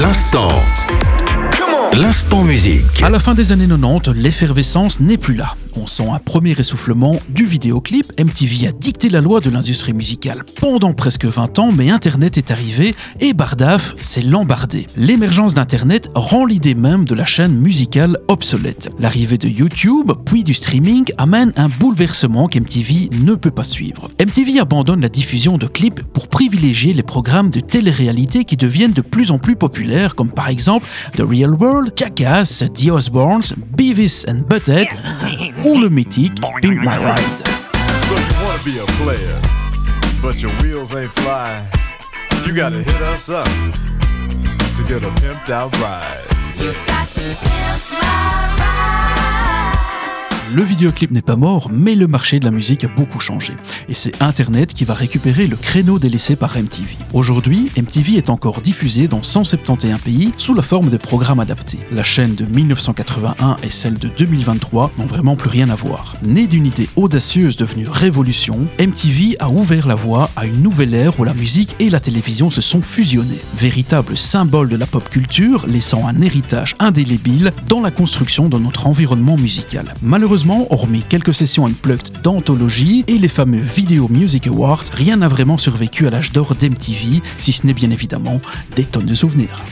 L'instant. L'instant musique. À la fin des années 90, l'effervescence n'est plus là. On sent un premier essoufflement du vidéoclip. MTV a dicté la loi de l'industrie musicale pendant presque 20 ans, mais Internet est arrivé et Bardaf s'est lambardé. L'émergence d'Internet rend l'idée même de la chaîne musicale obsolète. L'arrivée de YouTube, puis du streaming, amène un bouleversement qu'MTV ne peut pas suivre. MTV abandonne la diffusion de clips pour privilégier les programmes de télé-réalité qui deviennent de plus en plus populaires, comme par exemple The Real World, Jackass, The Osbournes, Beavis and Butthead ou le mythique Pimp My Ride. So you wanna be a player, but your wheels ain't fly. You gotta hit us up to get a pimped out ride. Le vidéoclip n'est pas mort, mais le marché de la musique a beaucoup changé. Et c'est Internet qui va récupérer le créneau délaissé par MTV. Aujourd'hui, MTV est encore diffusé dans 171 pays sous la forme de programmes adaptés. La chaîne de 1981 et celle de 2023 n'ont vraiment plus rien à voir. Née d'une idée audacieuse devenue révolution, MTV a ouvert la voie à une nouvelle ère où la musique et la télévision se sont fusionnées. Véritable symbole de la pop culture, laissant un héritage indélébile dans la construction de notre environnement musical. Malheureusement, hormis quelques sessions unplugged d'anthologie et les fameux Video Music Awards, rien n'a vraiment survécu à l'âge d'or d'MTV, si ce n'est bien évidemment des tonnes de souvenirs.